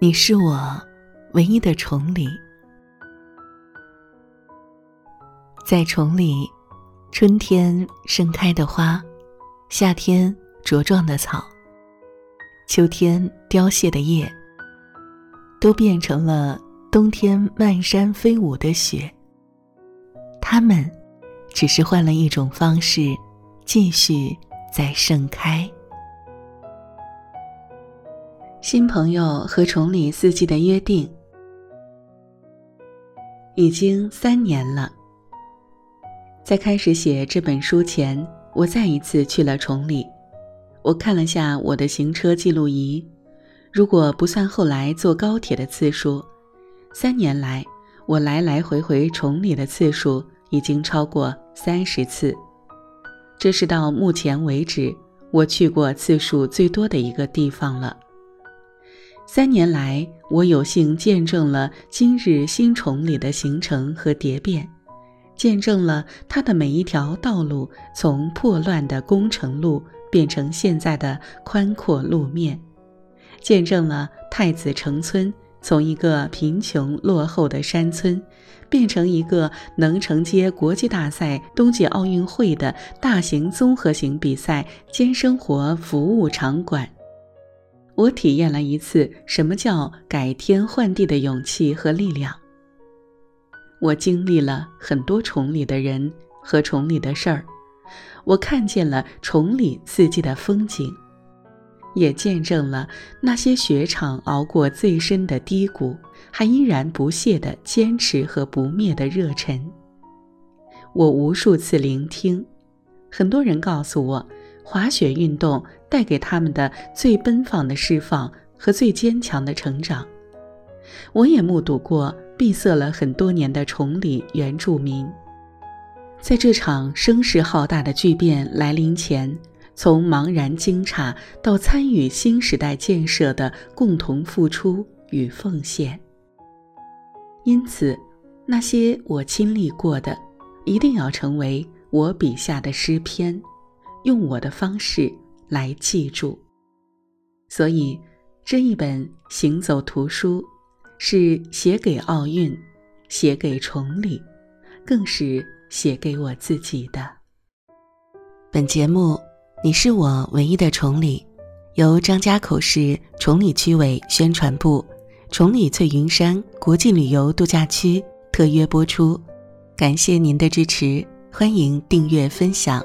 你是我唯一的崇礼，在崇礼，春天盛开的花，夏天茁壮的草，秋天凋谢的叶，都变成了冬天漫山飞舞的雪。它们只是换了一种方式，继续在盛开。新朋友和崇礼四季的约定，已经三年了。在开始写这本书前，我再一次去了崇礼。我看了下我的行车记录仪，如果不算后来坐高铁的次数，三年来我来来回回崇礼的次数已经超过三十次。这是到目前为止我去过次数最多的一个地方了。三年来，我有幸见证了今日新崇礼的形成和蝶变，见证了它的每一条道路从破乱的工程路变成现在的宽阔路面，见证了太子城村从一个贫穷落后的山村，变成一个能承接国际大赛、冬季奥运会的大型综合型比赛兼生活服务场馆。我体验了一次什么叫改天换地的勇气和力量。我经历了很多崇礼的人和崇礼的事儿，我看见了崇礼四季的风景，也见证了那些雪场熬过最深的低谷，还依然不懈的坚持和不灭的热忱。我无数次聆听，很多人告诉我。滑雪运动带给他们的最奔放的释放和最坚强的成长，我也目睹过闭塞了很多年的崇礼原住民，在这场声势浩大的巨变来临前，从茫然惊诧到参与新时代建设的共同付出与奉献。因此，那些我亲历过的，一定要成为我笔下的诗篇。用我的方式来记住，所以这一本行走图书是写给奥运，写给崇礼，更是写给我自己的。本节目《你是我唯一的崇礼》，由张家口市崇礼区委宣传部、崇礼翠云山国际旅游度假区特约播出，感谢您的支持，欢迎订阅分享。